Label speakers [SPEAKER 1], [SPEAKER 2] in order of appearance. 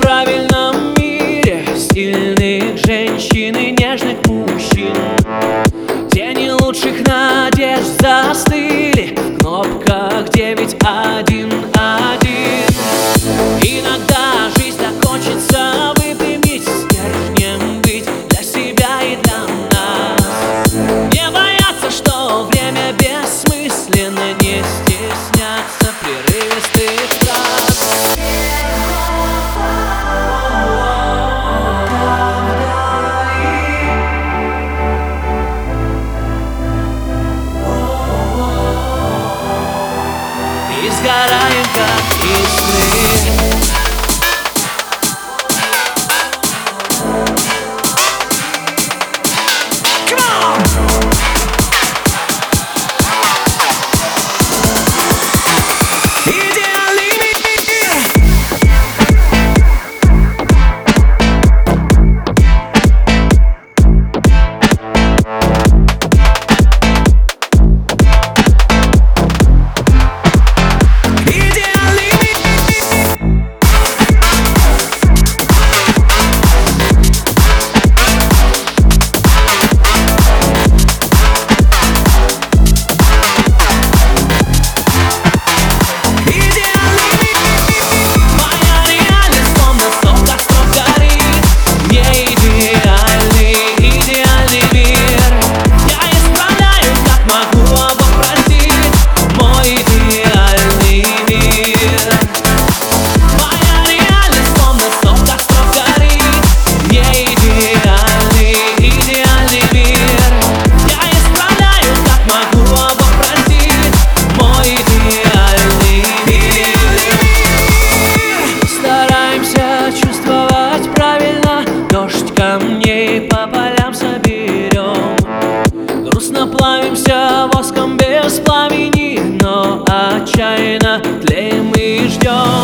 [SPEAKER 1] правильном мире. Сильных женщин и нежных мужчин. Тени лучших надежд застыли В кнопках 9-1 плавимся воском без пламени Но отчаянно тлеем и ждем